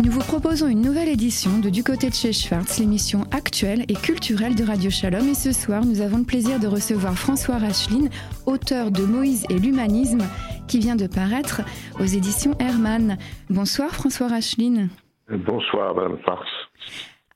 Nous vous proposons une nouvelle édition de Du côté de chez Schwartz, l'émission actuelle et culturelle de Radio Shalom. Et ce soir, nous avons le plaisir de recevoir François Racheline, auteur de Moïse et l'humanisme, qui vient de paraître aux éditions Hermann. Bonsoir François Racheline. Bonsoir Madame Farce.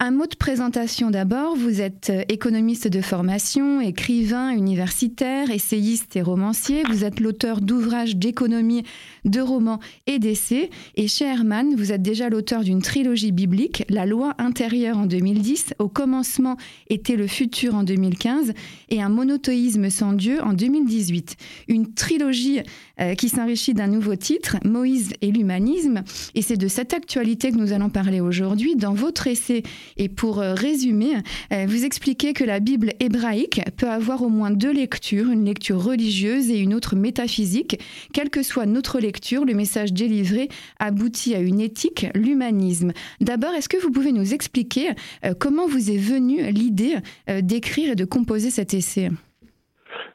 Un mot de présentation d'abord. Vous êtes économiste de formation, écrivain, universitaire, essayiste et romancier. Vous êtes l'auteur d'ouvrages d'économie, de romans et d'essais. Et chez Hermann, vous êtes déjà l'auteur d'une trilogie biblique, La loi intérieure en 2010, Au commencement était le futur en 2015 et Un monothéisme sans Dieu en 2018. Une trilogie euh, qui s'enrichit d'un nouveau titre, Moïse et l'humanisme. Et c'est de cette actualité que nous allons parler aujourd'hui. Dans votre essai et pour euh, résumer, euh, vous expliquez que la Bible hébraïque peut avoir au moins deux lectures, une lecture religieuse et une autre métaphysique. Quelle que soit notre lecture, le message délivré aboutit à une éthique, l'humanisme. D'abord, est-ce que vous pouvez nous expliquer euh, comment vous est venue l'idée d'écrire et de composer cet essai?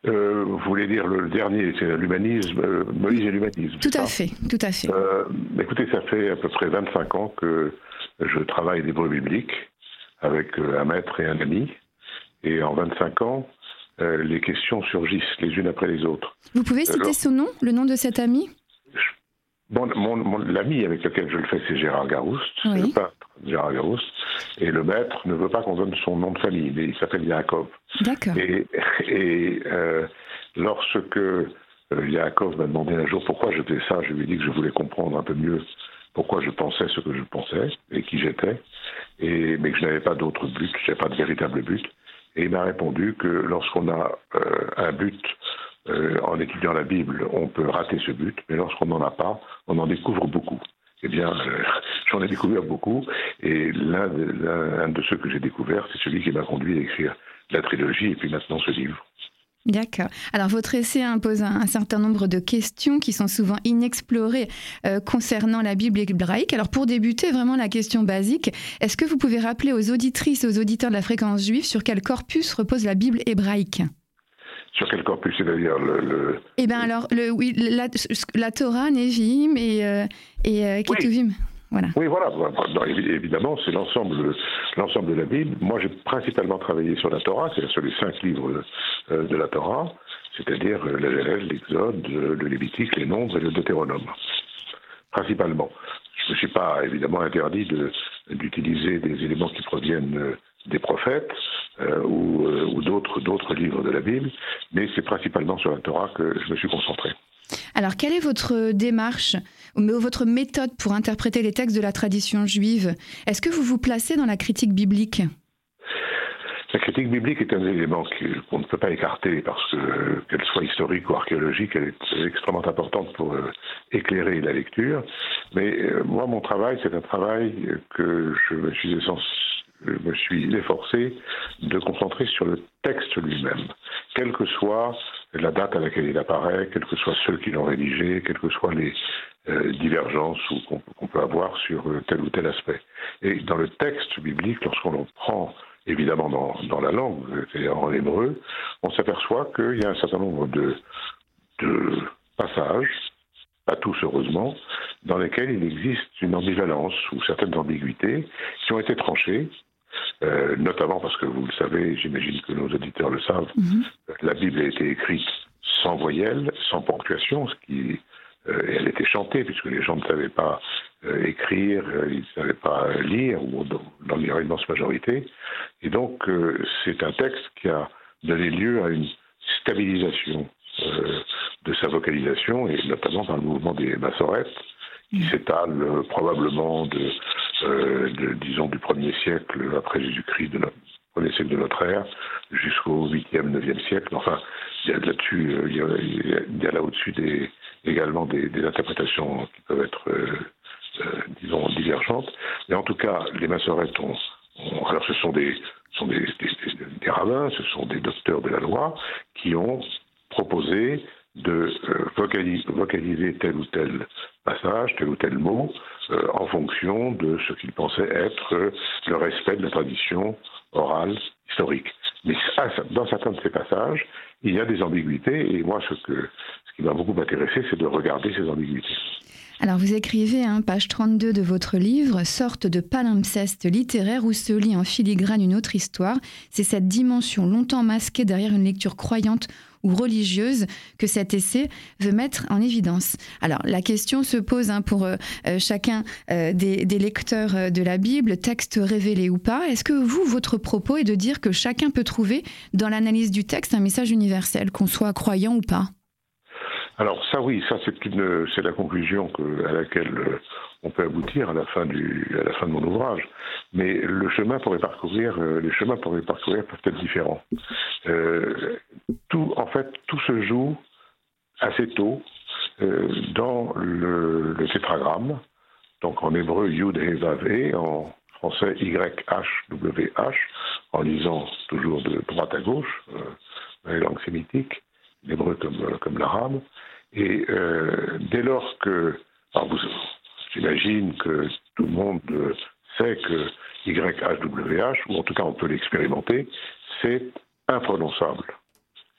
Vous voulez dire le dernier, c'est l'humanisme, Moïse et l'humanisme. Tout à fait, tout à fait. écoutez, ça fait à peu près 25 ans que je travaille l'hébreu biblique avec euh, un maître et un ami. Et en 25 ans, euh, les questions surgissent les unes après les autres. Vous pouvez citer son nom, le nom de cet ami? Bon, L'ami avec lequel je le fais, c'est Gérard Garouste, le peintre Gérard Garouste. Et le maître ne veut pas qu'on donne son nom de famille, mais il s'appelle Yaakov. D'accord. Et, et euh, lorsque Yaakov m'a demandé un jour pourquoi je faisais ça, je lui ai dit que je voulais comprendre un peu mieux pourquoi je pensais ce que je pensais et qui j'étais, et, mais que je n'avais pas d'autre but, je n'avais pas de véritable but. Et il m'a répondu que lorsqu'on a euh, un but euh, en étudiant la Bible, on peut rater ce but, mais lorsqu'on n'en a pas, on en découvre beaucoup. Eh bien, euh, j'en ai découvert beaucoup, et l'un de, ceux que j'ai découvert, c'est celui qui m'a conduit à écrire la trilogie et puis maintenant ce livre. D'accord. Alors votre essai impose un, certain nombre de questions qui sont souvent inexplorées euh, concernant la Bible hébraïque. Alors pour débuter, vraiment la question basique, est-ce que vous pouvez rappeler aux auditrices aux auditeurs de la fréquence juive sur quel corpus repose la Bible hébraïque? Sur quel corpus, c'est-à-dire le, Eh bien alors, le, oui, la, Torah, Nevim et, euh, et euh, Ketuvim. Oui, voilà. évidemment, c'est l'ensemble, l'ensemble de la Bible. Moi, j'ai principalement travaillé sur la Torah, c'est-à-dire sur les cinq livres euh, de la Torah, c'est-à-dire l'Exode, le Lévitique, les Nombres et le Deutéronome, principalement. Je ne suis pas évidemment interdit d'utiliser des éléments qui proviennent des prophètes ou, ou d'autres, d'autres livres de la Bible, mais c'est principalement sur la Torah que je me suis concentré. Alors, quelle est votre démarche, votre méthode pour interpréter les textes de la tradition juive? Est-ce que vous vous placez dans la critique biblique? La critique biblique est un élément qu'on ne peut pas écarter parce que, qu'elle soit historique ou archéologique, elle est extrêmement importante pour euh, éclairer la lecture. Mais euh, moi, mon travail, c'est un travail que je me suis, je me suis efforcé de concentrer sur le texte lui-même, quelle que soit la date à laquelle il apparaît, quels que soient ceux qui l'ont rédigé, quelles que soient les euh, divergences qu'on peut avoir sur euh, tel ou tel aspect. Et dans le texte biblique, lorsqu'on le prend évidemment dans, la langue, c'est-à-dire en hébreu, on s'aperçoit qu'il y a un certain nombre de passages, pas tous heureusement, dans lesquels il existe une ambivalence ou certaines ambiguïtés qui ont été tranchées euh, notamment parce que vous le savez, j'imagine que nos auditeurs le savent, mhm. la Bible a été écrite sans voyelle, sans ponctuation, ce qui euh, elle était chantée puisque les gens ne savaient pas euh, écrire, ils ne savaient pas lire, ou dans, l'immense majorité. Et donc c'est un texte qui a donné lieu à une stabilisation de sa vocalisation, et notamment dans le mouvement des massorettes, qui mhm. s'étale probablement de euh, de, disons, du 1er siècle après Jésus-Christ, de notre, premier siècle de notre ère, jusqu'au 8e, 9e siècle. Enfin, il y a là-dessus, euh, il, y a, là au-dessus des, également des, interprétations qui peuvent être, euh, disons, divergentes. Mais en tout cas, les massorettes ont, alors ce sont des, sont des, des, rabbins, ce sont des docteurs de la loi qui ont proposé de vocaliser tel ou tel passage, tel ou tel mot, euh, en fonction de ce qu'ils pensaient être euh, le respect de la tradition orale historique. Mais dans certains de ces passages, il y a des ambiguïtés, et moi, ce qui m'a beaucoup intéressé, c'est de regarder ces ambiguïtés. Alors vous écrivez, hein, page 32 de votre livre, sorte de palimpseste littéraire où se lit en filigrane une autre histoire. C'est cette dimension longtemps masquée derrière une lecture croyante ou religieuse que cet essai veut mettre en évidence. Alors la question se pose hein, pour euh, euh, chacun euh, des, lecteurs de la Bible, texte révélé ou pas. Est-ce que vous, votre propos est de dire que chacun peut trouver dans l'analyse du texte un message universel, qu'on soit croyant ou pas? Alors ça oui, ça c'est la conclusion à laquelle on peut aboutir à la fin de mon ouvrage. Mais le chemin pour les parcourir, les chemins pour les parcourir peuvent être différents. Euh, tout, en fait, tout se joue assez tôt euh, dans le, tétragramme, donc en hébreu Yud He Vav en français YHWH, en lisant toujours de droite à gauche, euh, les langues sémitiques, l'hébreu comme, euh, comme l'arabe. Et dès lors que, j'imagine que tout le monde sait que YHWH, ou en tout cas on peut l'expérimenter, c'est imprononçable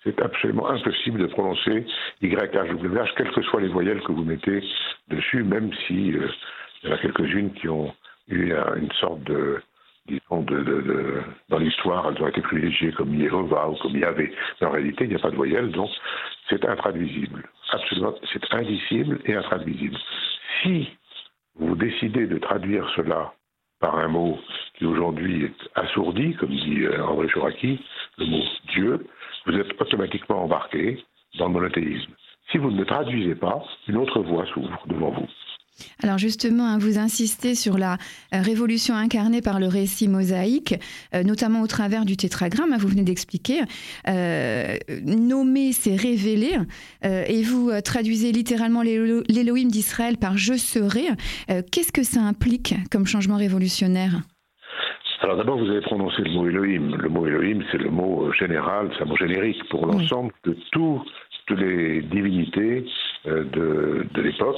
c'est absolument impossible de prononcer YHWH, quelles que soient les voyelles que vous mettez dessus, même si euh, il y en a quelques-unes qui ont eu une sorte de, disons, de, dans l'histoire, elles ont été privilégiées comme Yehova ou comme Yahvé. Mais en réalité, il n'y a pas de voyelles, donc c'est intraduisible. Absolument, c'est indicible et intraduisible. Si vous décidez de traduire cela par un mot qui aujourd'hui est assourdi, comme dit euh, André Chouraki, le mot Dieu, vous êtes automatiquement embarqué dans le monothéisme. Si vous ne le traduisez pas, une autre voie s'ouvre devant vous. Alors justement, hein, vous insistez sur la euh, révolution incarnée par le récit mosaïque, euh, notamment au travers du tétragramme, hein, vous venez d'expliquer. Euh, nommer, c'est révéler, et vous traduisez littéralement l'Élohim d'Israël par je serai. Qu'est-ce que ça implique comme changement révolutionnaire? Alors d'abord, vous avez prononcé le mot Elohim. Le mot Elohim, c'est le mot général, c'est un mot générique pour l'ensemble de toutes les divinités de, de l'époque.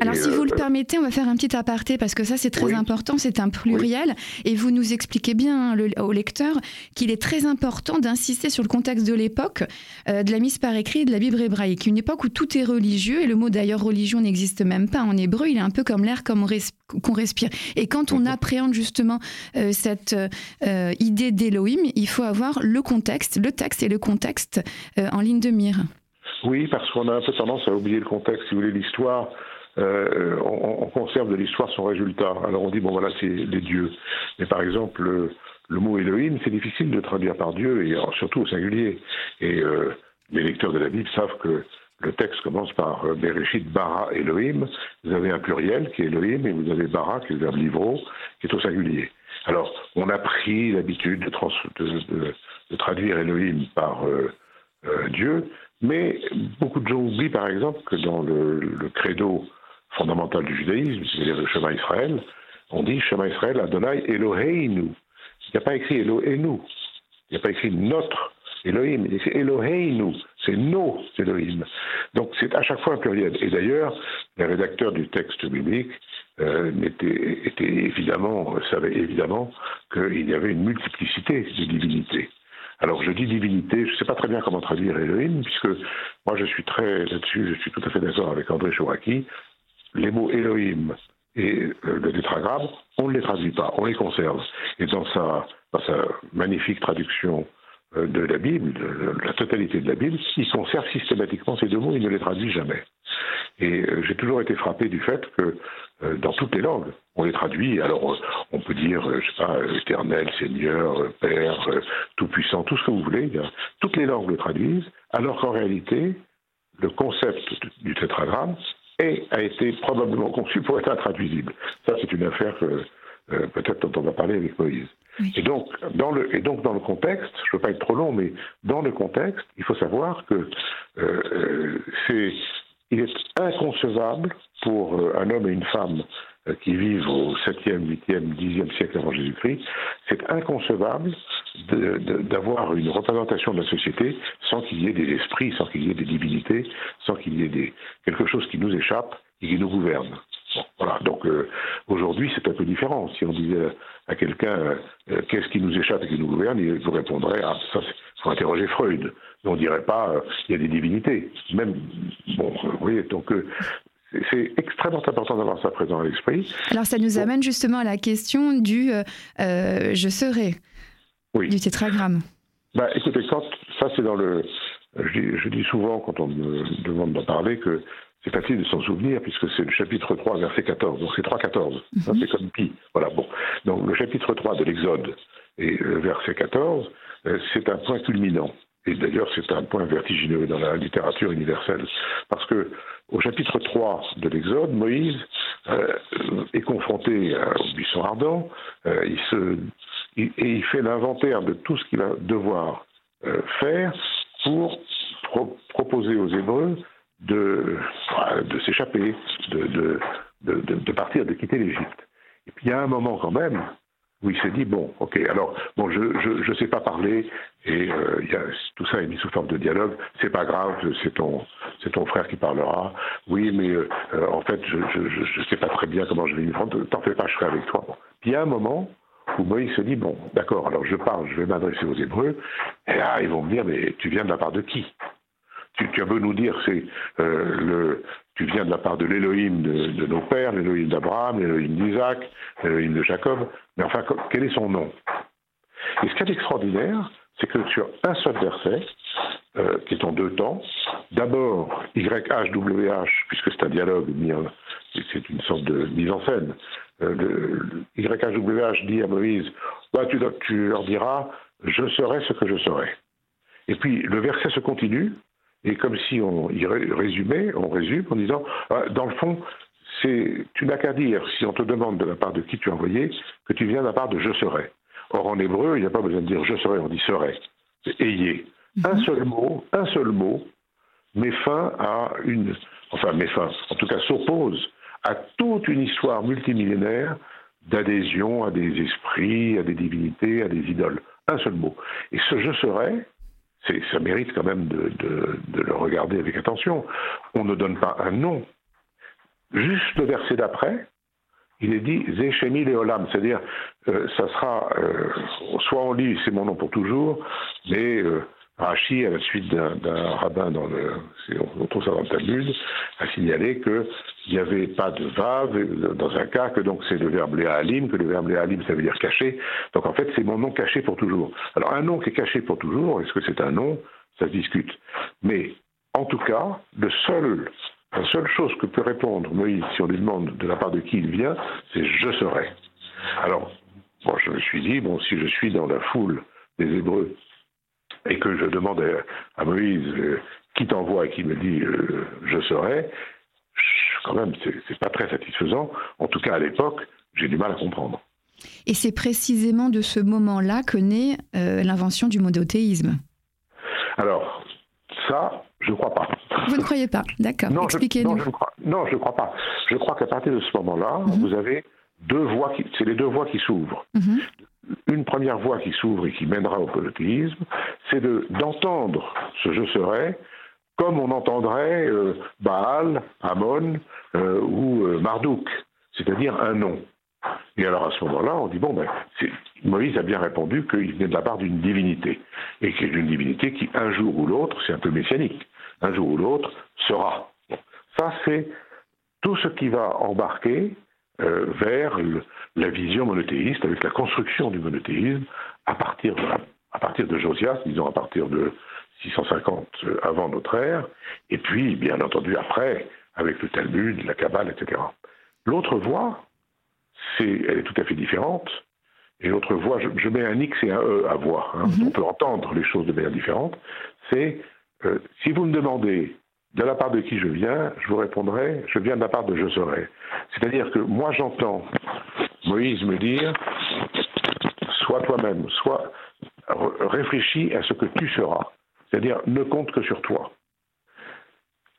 Alors, si vous le euh, permettez, on va faire un petit aparté parce que ça, c'est très important. C'est un pluriel. Et vous nous expliquez bien le, au lecteur qu'il est très important d'insister sur le contexte de l'époque, de la mise par écrit de la Bible hébraïque. Une époque où tout est religieux. Et le mot d'ailleurs religion n'existe même pas en hébreu. Il est un peu comme l'air qu'on respire. Et quand on mhm. appréhende justement cette euh, idée d'Elohim, il faut avoir le contexte, le texte et le contexte euh, en ligne de mire. Oui, parce qu'on a un peu tendance à oublier le contexte. Si vous voulez, l'histoire, euh, on, conserve de l'histoire son résultat. Alors on dit, bon voilà, c'est les dieux. Mais par exemple, le, mot Elohim, c'est difficile de traduire par Dieu, et surtout au singulier. Et les lecteurs de la Bible savent que le texte commence par Bereshit bara Elohim. Vous avez un pluriel qui est Elohim, et vous avez bara qui est le verbe livro, qui est au singulier. Alors, on a pris l'habitude de, traduire Elohim par euh, euh, Dieu, mais beaucoup de gens oublient par exemple que dans le, credo fondamental du judaïsme, c'est-à-dire le chemin Israël, on dit chemin Israël Adonai Eloheinu. Il n'y a pas écrit Elohenu, il n'y a pas écrit notre Elohim, il écrit Eloheinu, c'est nos Elohim. Donc c'est à chaque fois un pluriel. Et d'ailleurs, les rédacteurs du texte biblique euh, évidemment, savait évidemment qu'il y avait une multiplicité de divinités. Alors je dis divinité, je ne sais pas très bien comment traduire Elohim, puisque moi je suis très là-dessus, je suis tout à fait d'accord avec André Chouraki. Les mots Elohim et euh, le tétragramme, on ne les traduit pas, on les conserve. Et dans sa, magnifique traduction de la Bible, de la totalité de la Bible, il conserve systématiquement ces deux mots, il ne les traduit jamais. Et j'ai toujours été frappé du fait que euh, dans toutes les langues. On les traduit, alors on peut dire, euh, je sais pas, éternel, Seigneur, euh, Père, Tout-Puissant, tout ce que vous voulez. Toutes les langues le traduisent, alors qu'en réalité, le concept du tétragramme a été probablement conçu pour être intraduisible. Ça, c'est une affaire peut-être dont on va parler avec Moïse. Et, donc, dans le, et donc, dans le contexte, je ne veux pas être trop long, mais dans le contexte, il faut savoir que c'est il est inconcevable pour euh, un homme et une femme euh, qui vivent au 7e, 8e, 10e siècle avant Jésus-Christ, c'est inconcevable d'avoir une représentation de la société sans qu'il y ait des esprits, sans qu'il y ait des divinités, sans qu'il y ait des, quelque chose qui nous échappe et qui nous gouverne. Voilà. Donc euh, aujourd'hui, c'est un peu différent. Si on disait à quelqu'un qu'est-ce qui nous échappe et qui nous gouverne, il vous répondrait ah ça, faut interroger Freud on dirait pas euh, il y a des divinités. Même bon, vous voyez, donc euh, c'est extrêmement important d'avoir ça présent à l'esprit. Alors ça nous amène justement à la question du je serai, du tétragramme. Bah, écoutez, quand, ça c'est dans le. Je dis, souvent quand on me demande d'en parler que c'est facile de s'en souvenir puisque c'est le chapitre 3, verset 14. Donc c'est 3, 14. Mhm. C'est comme pi. Voilà, bon. Donc le chapitre 3 de l'Exode et le verset 14, euh, c'est un point culminant. Et d'ailleurs, c'est un point vertigineux dans la littérature universelle. Parce que au chapitre 3 de l'Exode, Moïse euh, est confronté au buisson ardent, euh, il se, et il fait l'inventaire de tout ce qu'il va devoir faire pour proposer aux Hébreux de, s'échapper, de, de, de, partir, de quitter l'Égypte. Et puis il y a un moment quand même où il s'est dit bon, ok, alors bon, je je, sais pas parler et euh, tout ça est mis sous forme de dialogue. C'est pas grave, c'est ton ton frère qui parlera. Oui, mais euh, en fait, je, je sais pas très bien comment je vais me rendre. T'en fais pas, je serai avec toi. Puis il y a un moment où Moïse se dit bon, d'accord, alors je parle, je vais m'adresser aux Hébreux. Et là, ils vont me dire mais tu viens de la part de qui? Tu, tu as beau nous dire c'est euh, tu viens de la part de l'Élohim de, nos pères, l'Élohim d'Abraham, l'Élohim d'Isaac, l'Élohim de Jacob, mais enfin, quel est son nom? Et ce qui est extraordinaire, c'est que sur un seul verset, euh, qui est en deux temps, d'abord YHWH, puisque c'est un dialogue, c'est une sorte de mise en scène, euh, YHWH dit à Moïse, bah, tu leur diras, je serai ce que je serai. Et puis le verset se continue, et comme si on y résumait, on résume en disant, ah, dans le fond, c'est, tu n'as qu'à dire, si on te demande de la part de qui tu es envoyé, que tu viens de la part de je serai. Or, en hébreu, il n'y a pas besoin de dire je serai, on dit serai. C'est ayez. Mhm. Un seul mot, un seul mot, met fin à une, enfin, met fin, en tout cas s'oppose à toute une histoire multimillénaire d'adhésion à des esprits, à des divinités, à des idoles. Un seul mot. Et ce je serai, ça mérite quand même de, le regarder avec attention. On ne donne pas un nom. Juste le verset d'après, il est dit Zéchemi Léolam, c'est-à-dire euh, ça sera, euh, soit on lit c'est mon nom pour toujours, mais euh, Rachi, à la suite d'un rabbin on trouve ça dans le Talmud, a signalé qu'il n'y avait pas de vav dans un cas, que donc c'est le verbe léalim, que le verbe léalim ça veut dire caché. Donc en fait c'est mon nom caché pour toujours. Alors un nom qui est caché pour toujours, est-ce que c'est un nom? Ça se discute. Mais en tout cas, la seule chose que peut répondre Moïse si on lui demande de la part de qui il vient, c'est je serai. Alors, moi je me suis dit, bon, si je suis dans la foule des Hébreux et que je demande à, Moïse euh, qui t'envoie et qui me dit euh, je serai, quand même, c'est pas très satisfaisant. En tout cas, à l'époque, j'ai du mal à comprendre. Et c'est précisément de ce moment-là que naît euh, l'invention du monothéisme. Alors, ça, je ne crois pas. Vous ne croyez pas D'accord. Expliquez-nous. Non, je ne crois, pas. Je crois qu'à partir de ce moment-là, mhm. vous avez deux voies qui, c'est les deux voies qui s'ouvrent. Mhm une première voie qui s'ouvre et qui mènera au polythéisme, c'est d'entendre ce je serai comme on entendrait euh, Baal, Amon euh, ou euh, Marduk, c'est-à-dire un nom. Et alors à ce moment-là, on dit bon, ben, Moïse a bien répondu qu'il venait de la part d'une divinité, et qu'il est une divinité qui, un jour ou l'autre, c'est un peu messianique, un jour ou l'autre, sera. Ça, c'est tout ce qui va embarquer euh, vers la vision monothéiste, avec la construction du monothéisme à partir de, à partir de Josias, disons à partir de 650 euh, avant notre ère, et puis bien entendu après, avec le Talmud, la Kabbale, etc. L'autre voie, c'est, elle est tout à fait différente. Et l'autre voie, je, mets un X et un E à voix. Hein. Mhm. On peut entendre les choses de manière différente. C'est, euh, si vous me demandez de la part de qui je viens, je vous répondrai, je viens de la part de je serai. C'est-à-dire que moi j'entends Moïse me dire, sois toi-même, sois réfléchis à ce que tu seras. C'est-à-dire ne compte que sur toi.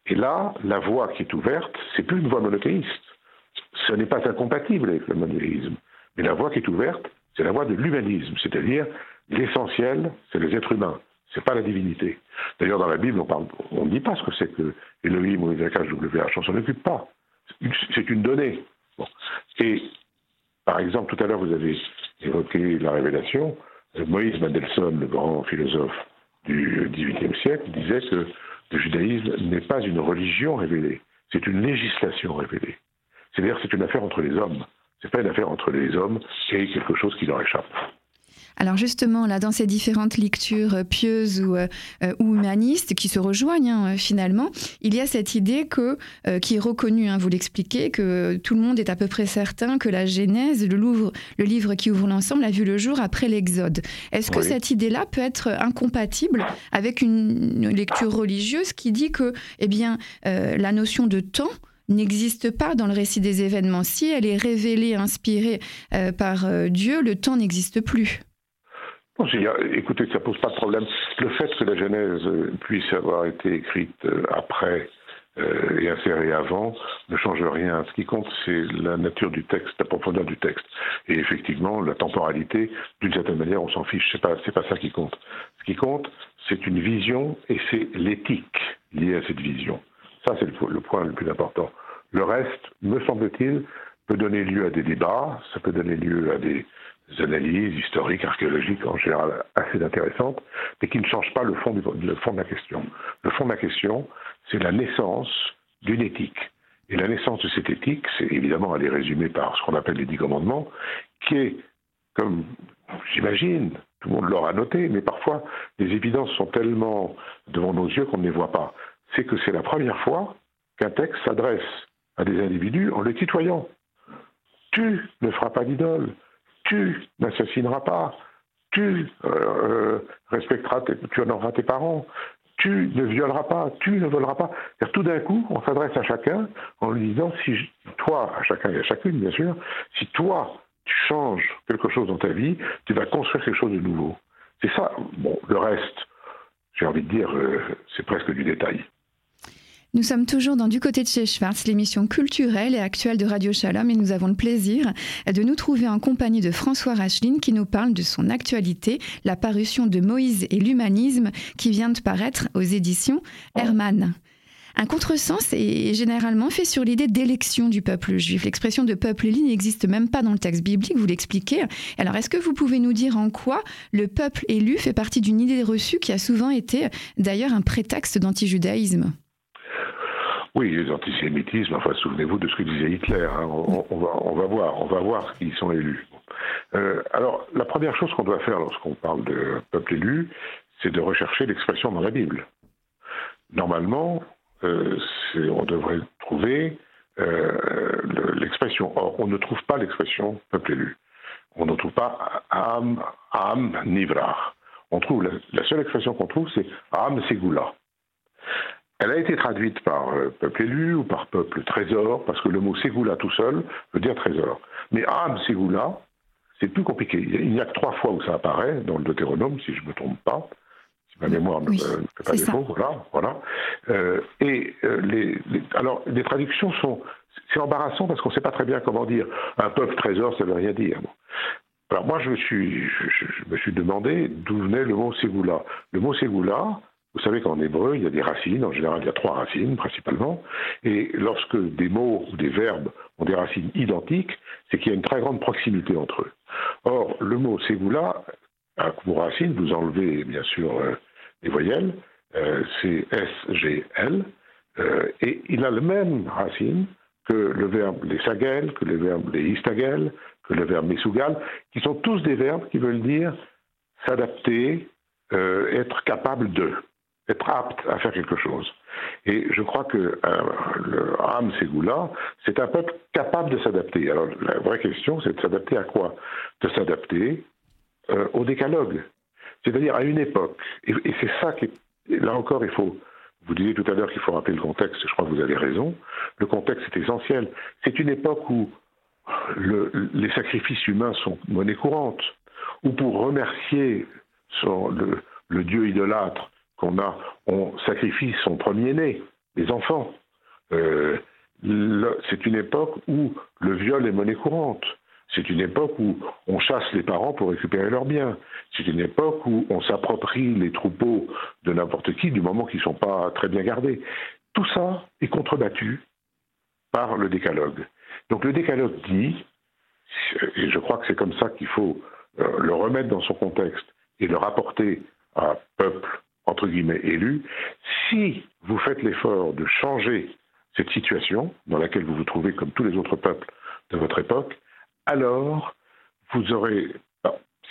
Et là, la voie qui est ouverte, c'est plus une voie monothéiste. Ce n'est pas incompatible avec le monothéisme. Mais la voie qui est ouverte, c'est la voie de l'humanisme, c'est-à-dire l'essentiel, c'est les êtres humains. C'est pas la divinité. D'ailleurs, dans la Bible, on ne dit pas ce que c'est que Elohim ou WH, on s'en occupe pas. C'est une donnée. Et, par exemple, tout à l'heure, vous avez évoqué la révélation. Moïse Mendelssohn, le grand philosophe du XVIIIe siècle, disait que le judaïsme n'est pas une religion révélée, c'est une législation révélée. C'est-à-dire c'est une affaire entre les hommes. C'est pas une affaire entre les hommes et quelque chose qui leur échappe. Alors justement, là, dans ces différentes lectures euh, pieuses ou, euh, euh, ou humanistes qui se rejoignent hein, finalement, il y a cette idée que, qui est reconnue, hein, vous l'expliquez, que tout le monde est à peu près certain que la Genèse, le, le livre qui ouvre l'ensemble, a vu le jour après l'Exode. Est-ce que cette idée-là peut être incompatible avec une, lecture religieuse qui dit que, eh bien, la notion de temps n'existe pas dans le récit des événements? Si elle est révélée, inspirée par Dieu, le temps n'existe plus. Bon, écoutez, ça pose pas de problème. Le fait que la Genèse puisse avoir été écrite euh, après euh, et insérée avant ne change rien. Ce qui compte, c'est la nature du texte, la profondeur du texte. Et effectivement, la temporalité, d'une certaine manière, on s'en fiche. C'est pas, c'est pas ça qui compte. Ce qui compte, c'est une vision et c'est l'éthique liée à cette vision. Ça, c'est le point le plus important. Le reste, me semble-t-il, peut donner lieu à des débats, ça peut donner lieu à des, analyses historiques, archéologiques en général assez intéressantes, mais qui ne changent pas le fond, le fond de la question. Le fond de la question, c'est la naissance d'une éthique. Et la naissance de cette éthique, c'est évidemment, elle est résumée par ce qu'on appelle les dix commandements, qui est, comme j'imagine, tout le monde l'aura noté, mais parfois les évidences sont tellement devant nos yeux qu'on ne les voit pas. C'est que c'est la première fois qu'un texte s'adresse à des individus en les tutoyant. Tu ne feras pas d'idole, tu n'assassineras pas, tu euh, respecteras, tu honoreras tes parents, tu ne violeras pas, tu ne voleras pas. Tout d'un coup, on s'adresse à chacun en lui disant, si toi, à chacun et à chacune, bien sûr, si toi, tu changes quelque chose dans ta vie, tu vas construire quelque chose de nouveau. C'est ça. Bon, le reste, j'ai envie de dire, euh, c'est presque du détail. Nous sommes toujours dans Du côté de chez Schwartz, l'émission culturelle et actuelle de Radio Shalom, et nous avons le plaisir de nous trouver en compagnie de François Racheline qui nous parle de son actualité, la parution de Moïse et l'humanisme qui vient de paraître aux éditions Hermann. Un contresens est généralement fait sur l'idée d'élection du peuple juif. L'expression de peuple élu n'existe même pas dans le texte biblique, vous l'expliquez. Alors, est-ce que vous pouvez nous dire en quoi le peuple élu fait partie d'une idée reçue qui a souvent été d'ailleurs un prétexte d'antijudaïsme? Oui, les antisémitismes, enfin, souvenez-vous de ce que disait Hitler. Hein. On, va, voir, on va voir qui sont élus. Euh, alors, la première chose qu'on doit faire lorsqu'on parle de peuple élu, c'est de rechercher l'expression dans la Bible. Normalement, euh, on devrait trouver euh, l'expression. Or, on ne trouve pas l'expression peuple élu. On ne trouve pas Am, Am Nivrach. On trouve la, seule expression qu'on trouve, c'est Am Segula. Elle a été traduite par euh, peuple élu ou par peuple trésor, parce que le mot Ségoula tout seul veut dire trésor. Mais Am Ségoula, c'est plus compliqué. Il n'y a que trois fois où ça apparaît, dans le Deutéronome, si je ne me trompe pas. Si ma mémoire ne fait pas défaut, voilà. voilà. Euh, et euh, les, alors, les traductions sont. C'est embarrassant parce qu'on ne sait pas très bien comment dire. Un peuple trésor, ça ne veut rien dire. Alors moi, je me suis, je, me suis demandé d'où venait le mot Ségoula. Le mot Ségoula, vous savez qu'en hébreu, il y a des racines, en général il y a trois racines principalement, et lorsque des mots ou des verbes ont des racines identiques, c'est qu'il y a une très grande proximité entre eux. Or, le mot ségoula, à vos racines, vous enlevez bien sûr euh, les voyelles, euh, c'est S-G-L, euh, et il a la même racine que le verbe les sagel, que le verbe les istagel, que le verbe mesugal, qui sont tous des verbes qui veulent dire s'adapter, être capable de être apte à faire quelque chose. Et je crois que euh, le Ram Ségoula, c'est un peuple capable de s'adapter. Alors la vraie question, c'est de s'adapter à quoi? De s'adapter euh, au décalogue, c'est-à-dire à une époque. Et, c'est ça qui est, là encore, il faut. Vous disiez tout à l'heure qu'il faut rappeler le contexte, je crois que vous avez raison. Le contexte est essentiel. C'est une époque où le, les sacrifices humains sont monnaie courante, où pour remercier le dieu idolâtre, a, on sacrifie son premier-né, les enfants. Euh, c'est une époque où le viol est monnaie courante. C'est une époque où on chasse les parents pour récupérer leurs biens. C'est une époque où on s'approprie les troupeaux de n'importe qui du moment qu'ils ne sont pas très bien gardés. Tout ça est contrebattu par le décalogue. Donc le décalogue dit, et je crois que c'est comme ça qu'il faut euh, le remettre dans son contexte et le rapporter à peuple entre guillemets, élu, si vous faites l'effort de changer cette situation dans laquelle vous vous trouvez comme tous les autres peuples de votre époque, alors vous aurez,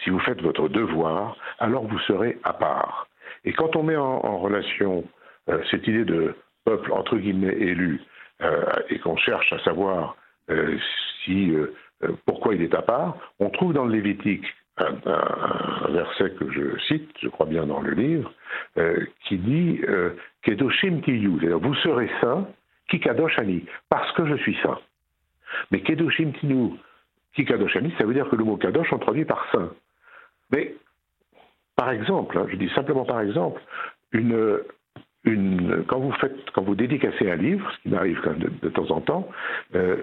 si vous faites votre devoir, alors vous serez à part. Et quand on met en, relation euh, cette idée de peuple entre guillemets élu euh, et qu'on cherche à savoir euh, si pourquoi il est à part, on trouve dans le Lévitique un, verset que je cite, je crois bien dans le livre, qui dit Kedoshim tiyu, c'est-à-dire vous serez saints, qui kadosh ani, parce que je suis saint. Mais kedoshim tiyu, qui kadosh ani, ça veut dire que le mot kadosh on traduit par saint. Mais par exemple, hein, je dis simplement par exemple, une, quand vous faites, quand vous dédicacez un livre, ce qui m'arrive quand de, temps en temps, euh,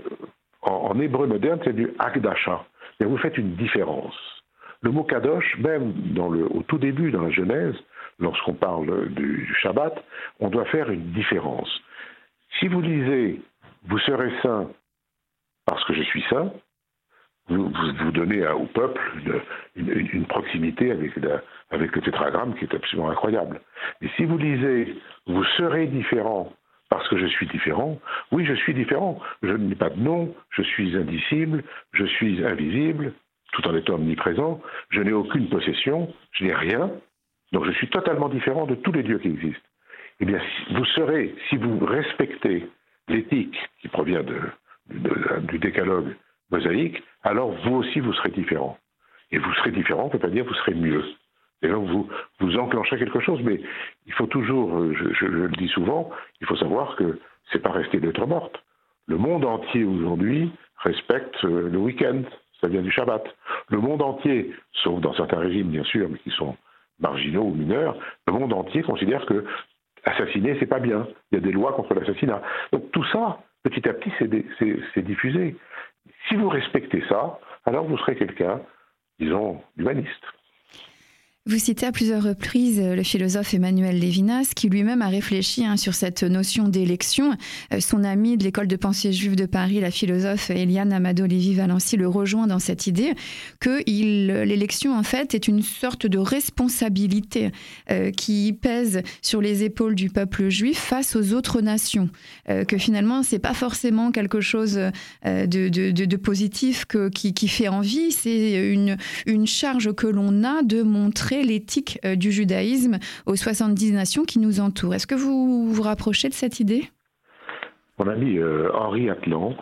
en, hébreu moderne, c'est du akdasha. Vous faites une différence. Le mot kadosh, même au tout début, dans la Genèse, lorsqu'on parle du, Shabbat, on doit faire une différence. Si vous lisez Vous serez saint parce que je suis saint, vous, vous, donnez au peuple une, proximité avec, avec le tétragramme qui est absolument incroyable. Et si vous lisez Vous serez différent parce que je suis différent, oui, je suis différent. Je n'ai pas de nom, je suis indicible, je suis invisible, tout en étant omniprésent, je n'ai aucune possession, je n'ai rien, donc je suis totalement différent de tous les dieux qui existent. Eh bien, vous serez, si vous respectez l'éthique qui provient du décalogue mosaïque, alors vous aussi vous serez différent. Et vous serez différent, on ne peut pas dire vous serez mieux. Et donc vous, vous enclenchez quelque chose, mais il faut toujours, euh, je, le dis souvent, il faut savoir que c'est pas rester d'être morte. Le monde entier aujourd'hui respecte euh, le week-end, ça vient du Shabbat. Le monde entier, sauf dans certains régimes bien sûr, mais qui sont marginaux ou mineurs, le monde entier considère que assassiner c'est pas bien. Il y a des lois contre l'assassinat. Donc tout ça, petit à petit, c'est diffusé. Si vous respectez ça, alors vous serez quelqu'un, disons, humaniste. Vous citez à plusieurs reprises euh, le philosophe Emmanuel Lévinas, qui lui-même a réfléchi hein, sur cette notion d'élection. Euh, son ami de l'école de pensée juive de Paris, la philosophe Eliane Amado Lévy-Valency, le rejoint dans cette idée que l'élection, en fait, est une sorte de responsabilité euh, qui pèse sur les épaules du peuple juif face aux autres nations. que finalement, c'est pas forcément quelque chose de, positif que, qui, fait envie, c'est une charge que l'on a de montrer l'éthique euh, du judaïsme aux 70 nations qui nous entourent. Est-ce que vous vous rapprochez de cette idée? Mon ami euh, Henri Atlan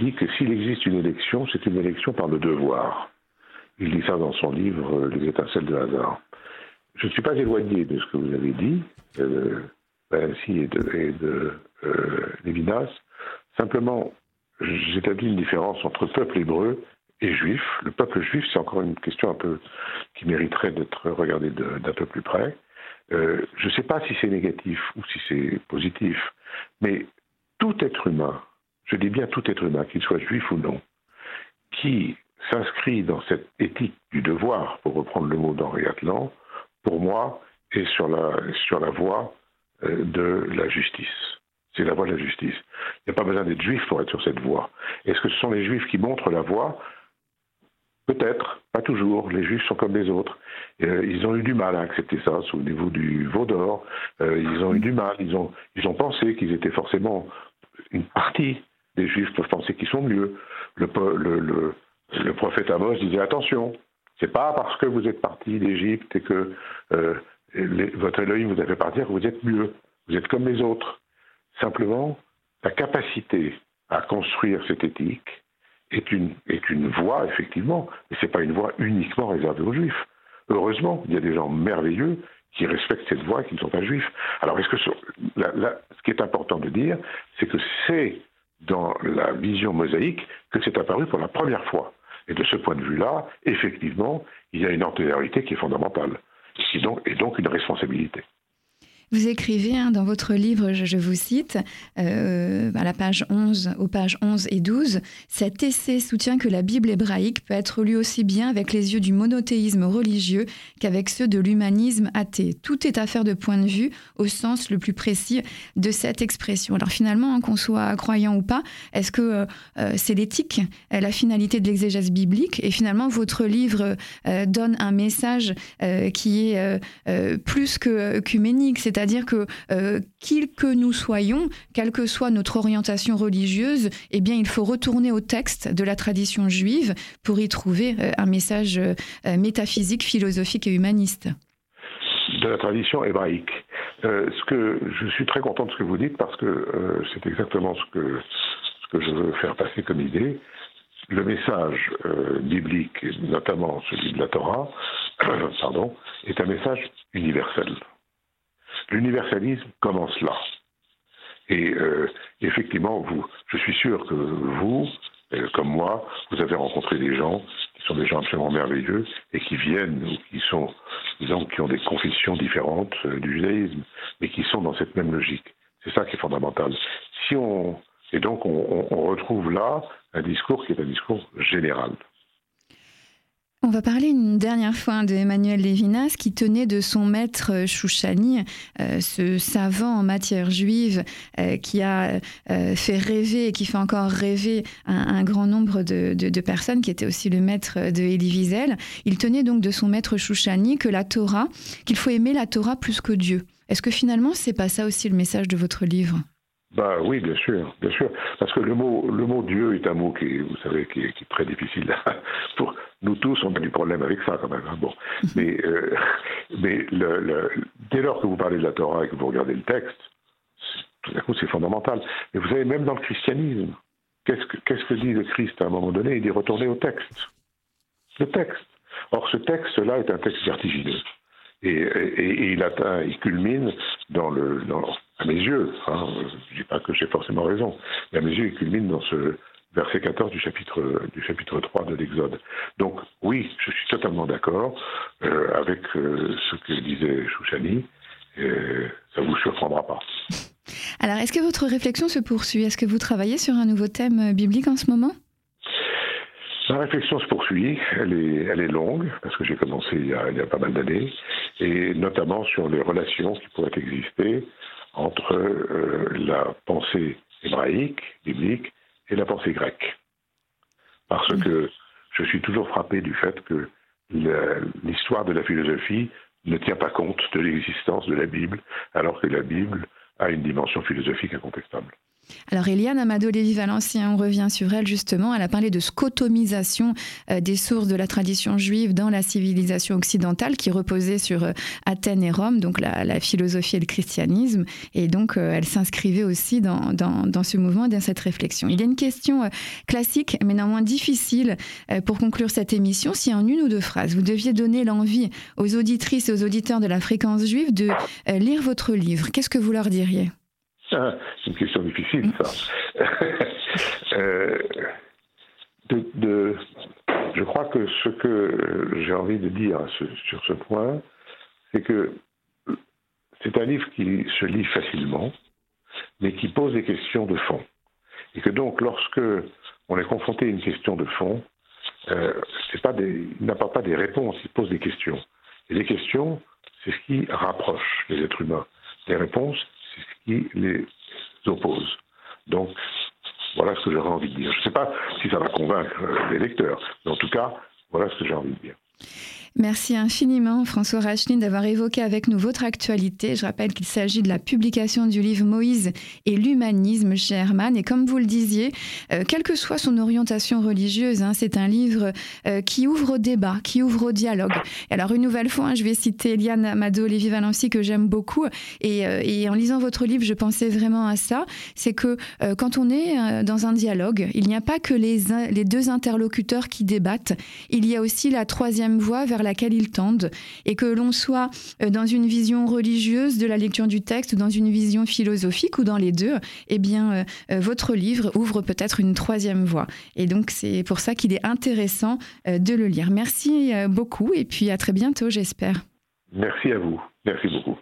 dit que s'il existe une élection, c'est une élection par le devoir. Il dit ça dans son livre euh, Les étincelles de hasard. Je ne suis pas éloigné de ce que vous avez dit, euh, ainsi et de, et de Lévinas. Simplement, j'établis une différence entre peuple hébreu et juif. Le peuple juif, c'est encore une question un peu qui mériterait d'être regardée d'un peu plus près. Euh, je ne sais pas si c'est négatif ou si c'est positif, mais tout être humain, je dis bien tout être humain, qu'il soit juif ou non, qui s'inscrit dans cette éthique du devoir, pour reprendre le mot d'Henri Atlan, pour moi, est sur la, sur la voie euh, de la justice. C'est la voie de la justice. Il n'y a pas besoin d'être juif pour être sur cette voie. Est-ce que ce sont les juifs qui montrent la voie? Peut-être, pas toujours. Les juifs sont comme les autres. Euh, ils ont eu du mal à accepter ça. Souvenez-vous du veau d'or. Euh, ils ont eu du mal. Ils ont, ils ont pensé qu'ils étaient forcément une partie des juifs peuvent penser qu'ils sont mieux. Le, prophète Amos disait attention, c'est pas parce que vous êtes parti d'Égypte et que euh, votre Elohim vous a fait partir que vous êtes mieux. Vous êtes comme les autres. Simplement, la capacité à construire cette éthique, est une, est une voie, effectivement, mais ce n'est pas une voie uniquement réservée aux juifs. Heureusement, il y a des gens merveilleux qui respectent cette voie et qui ne sont pas juifs. Alors, est-ce que ce, ce qui est important de dire, c'est que c'est dans la vision mosaïque que c'est apparu pour la première fois. Et de ce point de vue-là, effectivement, il y a une antériorité qui est fondamentale, et donc, et donc une responsabilité. Vous écrivez hein, dans votre livre, je, vous cite, euh, à la page 11, aux pages 11 et 12, cet essai soutient que la Bible hébraïque peut être lue aussi bien avec les yeux du monothéisme religieux qu'avec ceux de l'humanisme athée. Tout est affaire de point de vue au sens le plus précis de cette expression. Alors finalement, hein, qu'on soit croyant ou pas, est-ce que euh, euh, c'est l'éthique, la finalité de l'exégèse biblique? Et finalement, votre livre donne un message qui est plus qu'huménique, C'est-à-dire que qui que nous soyons, quelle que soit notre orientation religieuse, eh bien, il faut retourner au texte de la tradition juive pour y trouver un message métaphysique, philosophique et humaniste. De la tradition hébraïque. ce que je suis très content de ce que vous dites parce que c'est exactement ce que ce que je veux faire passer comme idée le message euh, biblique, notamment celui de la Torah, pardon, est un message universel. L'universalisme commence là. Et euh, effectivement, vous, je suis sûr que vous, euh, comme moi, vous avez rencontré des gens qui sont des gens absolument merveilleux et qui viennent ou qui sont, disons, qui ont des confessions différentes du judaïsme, mais qui sont dans cette même logique. C'est ça qui est fondamental. Si on, et donc on, on retrouve là un discours qui est un discours général. On va parler une dernière fois de Emmanuel Lévinas qui tenait de son maître Chouchani, euh, ce savant en matière juive euh, qui a euh, fait rêver et qui fait encore rêver un, grand nombre de, personnes, qui était aussi le maître de Elie Wiesel. Il tenait donc de son maître Chouchani que la Torah, qu'il faut aimer la Torah plus que Dieu. Est-ce que finalement c'est pas ça aussi le message de votre livre? Bah oui, bien sûr, bien sûr, parce que le mot, le mot Dieu est un mot qui, vous savez, qui est, très difficile. Pour nous tous, on a du problème avec ça quand même. Hein. Bon, mais, euh, mais le, dès lors que vous parlez de la Torah et que vous regardez le texte, tout d'un coup, c'est fondamental. Mais vous savez, même dans le christianisme, qu'est-ce que, qu'est-ce que dit le Christ à un moment donné? Il dit retournez au texte. Le texte. Or, ce texte-là est un texte vertigineux. Et, il atteint, il culmine dans le, à mes yeux, hein, je ne dis pas que j'ai forcément raison, mais à mes yeux, il culmine dans ce verset 14 du chapitre, du chapitre 3 de l'Exode. Donc oui, je suis totalement d'accord euh, avec euh, ce que disait Chouchani, et ça ne vous surprendra pas. Alors, est-ce que votre réflexion se poursuit? Est-ce que vous travaillez sur un nouveau thème biblique en ce moment? La réflexion se poursuit, elle est, elle est longue, parce que j'ai commencé il y, a, il y, a, pas mal d'années, et notamment sur les relations qui pourraient exister entre euh, la pensée hébraïque, biblique, et la pensée grecque. Parce que je suis toujours frappé du fait que l'histoire de la philosophie ne tient pas compte de l'existence de la Bible, alors que la Bible a une dimension philosophique incontestable. Alors Eliane Amado Lévy-Valencien, on revient sur elle justement, elle a parlé de scotomisation euh, des sources de la tradition juive dans la civilisation occidentale qui reposait sur euh, Athènes et Rome, donc la, philosophie et le christianisme, et donc euh, elle s'inscrivait aussi dans, dans, ce mouvement, dans cette réflexion. Il y a une question classique, mais néanmoins difficile pour conclure cette émission, si en une ou deux phrases, vous deviez donner l'envie aux auditrices et aux auditeurs de la fréquence juive de lire votre livre, qu'est-ce que vous leur diriez? C'est une question difficile, ça. Euh, de, je crois que ce que j'ai envie de dire sur ce point, c'est que c'est un livre qui se lit facilement, mais qui pose des questions de fond. Et que donc, lorsque on est confronté à une question de fond, euh, pas des, il n'apporte pas des réponses, il pose des questions. Et les questions, c'est ce qui rapproche les êtres humains. Les réponses, qui les oppose. Donc, voilà ce que j'aurais envie de dire. Je ne sais pas si ça va convaincre les lecteurs, mais en tout cas, voilà ce que j'ai envie de dire. Merci infiniment François Rachlin d'avoir évoqué avec nous votre actualité. Je rappelle qu'il s'agit de la publication du livre Moïse et l'humanisme chez Herman. Et comme vous le disiez, euh, quelle que soit son orientation religieuse, hein, c'est un livre euh, qui ouvre au débat, qui ouvre au dialogue. alors une nouvelle fois, hein, je vais citer Eliane Amado Olivier Valency que j'aime beaucoup. Et, euh, et, en lisant votre livre, je pensais vraiment à ça. C'est que quand on est dans un dialogue, il n'y a pas que les, les deux interlocuteurs qui débattent. Il y a aussi la troisième voie vers laquelle ils tendent, et que l'on soit euh, dans une vision religieuse de la lecture du texte, dans une vision philosophique ou dans les deux, eh bien, euh, euh, votre livre ouvre peut-être une troisième voie. Et donc, c'est pour ça qu'il est intéressant de le lire. Merci beaucoup, et puis à très bientôt, j'espère. Merci à vous. Merci beaucoup.